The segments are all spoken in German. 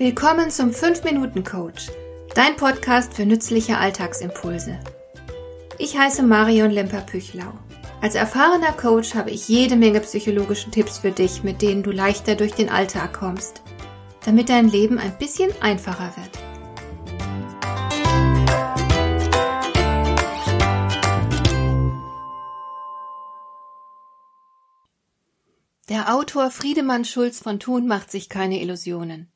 Willkommen zum 5-Minuten-Coach, dein Podcast für nützliche Alltagsimpulse. Ich heiße Marion Lemper-Püchlau. Als erfahrener Coach habe ich jede Menge psychologische Tipps für dich, mit denen du leichter durch den Alltag kommst, damit dein Leben ein bisschen einfacher wird. Der Autor Friedemann Schulz von Thun macht sich keine Illusionen.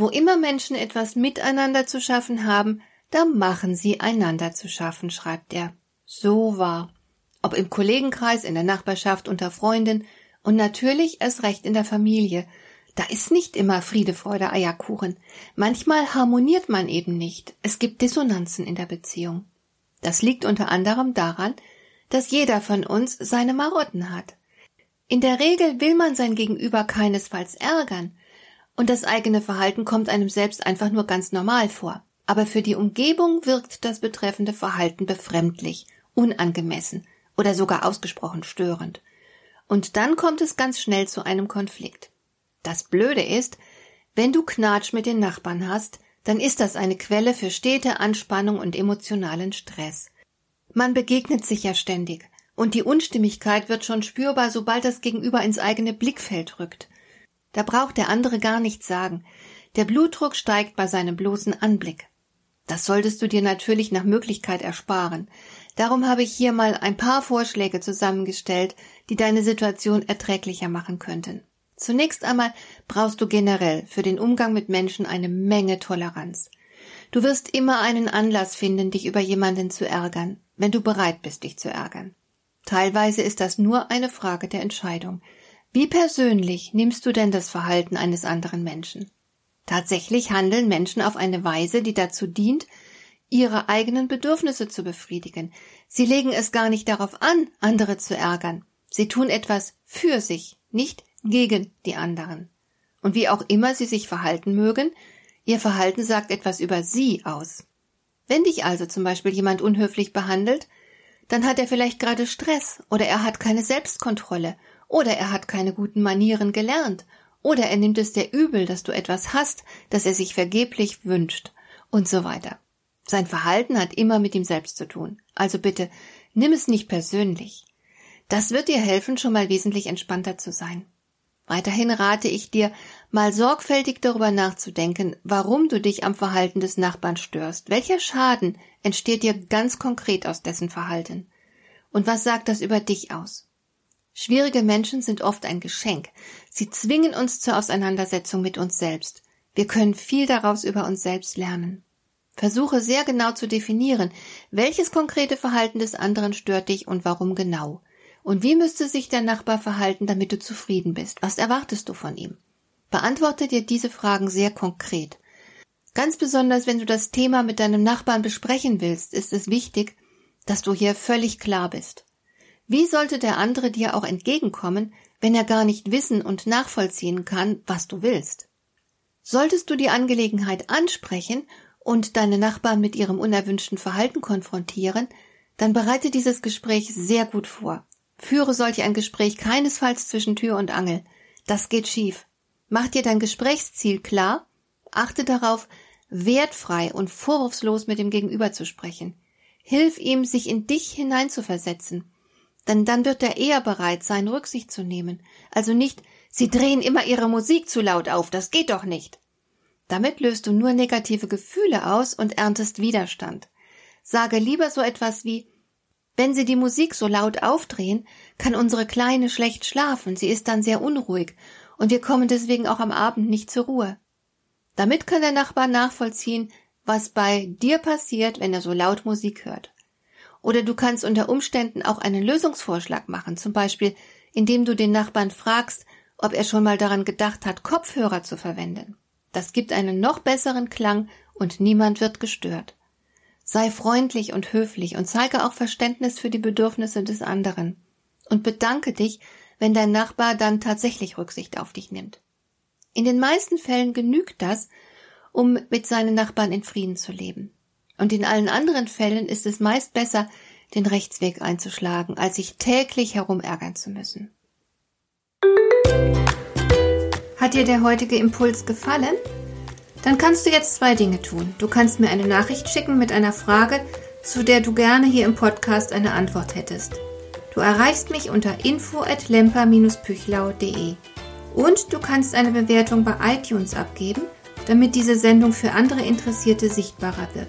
Wo immer Menschen etwas miteinander zu schaffen haben, da machen sie einander zu schaffen, schreibt er. So wahr. Ob im Kollegenkreis, in der Nachbarschaft, unter Freunden und natürlich erst recht in der Familie. Da ist nicht immer Friede, Freude, Eierkuchen. Manchmal harmoniert man eben nicht. Es gibt Dissonanzen in der Beziehung. Das liegt unter anderem daran, dass jeder von uns seine Marotten hat. In der Regel will man sein Gegenüber keinesfalls ärgern, und das eigene Verhalten kommt einem selbst einfach nur ganz normal vor. Aber für die Umgebung wirkt das betreffende Verhalten befremdlich, unangemessen oder sogar ausgesprochen störend. Und dann kommt es ganz schnell zu einem Konflikt. Das Blöde ist, wenn du Knatsch mit den Nachbarn hast, dann ist das eine Quelle für stete Anspannung und emotionalen Stress. Man begegnet sich ja ständig, und die Unstimmigkeit wird schon spürbar, sobald das Gegenüber ins eigene Blickfeld rückt. Da braucht der andere gar nichts sagen. Der Blutdruck steigt bei seinem bloßen Anblick. Das solltest du dir natürlich nach Möglichkeit ersparen. Darum habe ich hier mal ein paar Vorschläge zusammengestellt, die deine Situation erträglicher machen könnten. Zunächst einmal brauchst du generell für den Umgang mit Menschen eine Menge Toleranz. Du wirst immer einen Anlass finden, dich über jemanden zu ärgern, wenn du bereit bist, dich zu ärgern. Teilweise ist das nur eine Frage der Entscheidung. Wie persönlich nimmst du denn das Verhalten eines anderen Menschen? Tatsächlich handeln Menschen auf eine Weise, die dazu dient, ihre eigenen Bedürfnisse zu befriedigen. Sie legen es gar nicht darauf an, andere zu ärgern. Sie tun etwas für sich, nicht gegen die anderen. Und wie auch immer sie sich verhalten mögen, ihr Verhalten sagt etwas über sie aus. Wenn dich also zum Beispiel jemand unhöflich behandelt, dann hat er vielleicht gerade Stress oder er hat keine Selbstkontrolle oder er hat keine guten Manieren gelernt oder er nimmt es dir übel, dass du etwas hast, das er sich vergeblich wünscht und so weiter. Sein Verhalten hat immer mit ihm selbst zu tun. Also bitte, nimm es nicht persönlich. Das wird dir helfen, schon mal wesentlich entspannter zu sein. Weiterhin rate ich dir, mal sorgfältig darüber nachzudenken, warum du dich am Verhalten des Nachbarn störst. Welcher Schaden entsteht dir ganz konkret aus dessen Verhalten? Und was sagt das über dich aus? Schwierige Menschen sind oft ein Geschenk. Sie zwingen uns zur Auseinandersetzung mit uns selbst. Wir können viel daraus über uns selbst lernen. Versuche sehr genau zu definieren, welches konkrete Verhalten des anderen stört dich und warum genau. Und wie müsste sich der Nachbar verhalten, damit du zufrieden bist? Was erwartest du von ihm? Beantworte dir diese Fragen sehr konkret. Ganz besonders, wenn du das Thema mit deinem Nachbarn besprechen willst, ist es wichtig, dass du hier völlig klar bist. Wie sollte der andere dir auch entgegenkommen, wenn er gar nicht wissen und nachvollziehen kann, was du willst? Solltest du die Angelegenheit ansprechen und deine Nachbarn mit ihrem unerwünschten Verhalten konfrontieren, dann bereite dieses Gespräch sehr gut vor. Führe solch ein Gespräch keinesfalls zwischen Tür und Angel. Das geht schief. Mach dir dein Gesprächsziel klar, achte darauf, wertfrei und vorwurfslos mit dem Gegenüber zu sprechen. Hilf ihm, sich in dich hineinzuversetzen. Denn dann wird er eher bereit sein, Rücksicht zu nehmen. Also nicht, Sie drehen immer Ihre Musik zu laut auf, das geht doch nicht. Damit löst du nur negative Gefühle aus und erntest Widerstand. Sage lieber so etwas wie, wenn Sie die Musik so laut aufdrehen, kann unsere Kleine schlecht schlafen, sie ist dann sehr unruhig, und wir kommen deswegen auch am Abend nicht zur Ruhe. Damit kann der Nachbar nachvollziehen, was bei dir passiert, wenn er so laut Musik hört. Oder du kannst unter Umständen auch einen Lösungsvorschlag machen, zum Beispiel, indem du den Nachbarn fragst, ob er schon mal daran gedacht hat, Kopfhörer zu verwenden. Das gibt einen noch besseren Klang und niemand wird gestört. Sei freundlich und höflich und zeige auch Verständnis für die Bedürfnisse des anderen. Und bedanke dich, wenn dein Nachbar dann tatsächlich Rücksicht auf dich nimmt. In den meisten Fällen genügt das, um mit seinen Nachbarn in Frieden zu leben. Und in allen anderen Fällen ist es meist besser, den Rechtsweg einzuschlagen, als sich täglich herumärgern zu müssen. Hat dir der heutige Impuls gefallen? Dann kannst du jetzt zwei Dinge tun. Du kannst mir eine Nachricht schicken mit einer Frage, zu der du gerne hier im Podcast eine Antwort hättest. Du erreichst mich unter info@lemper-püchlau.de. Und du kannst eine Bewertung bei iTunes abgeben, damit diese Sendung für andere Interessierte sichtbarer wird.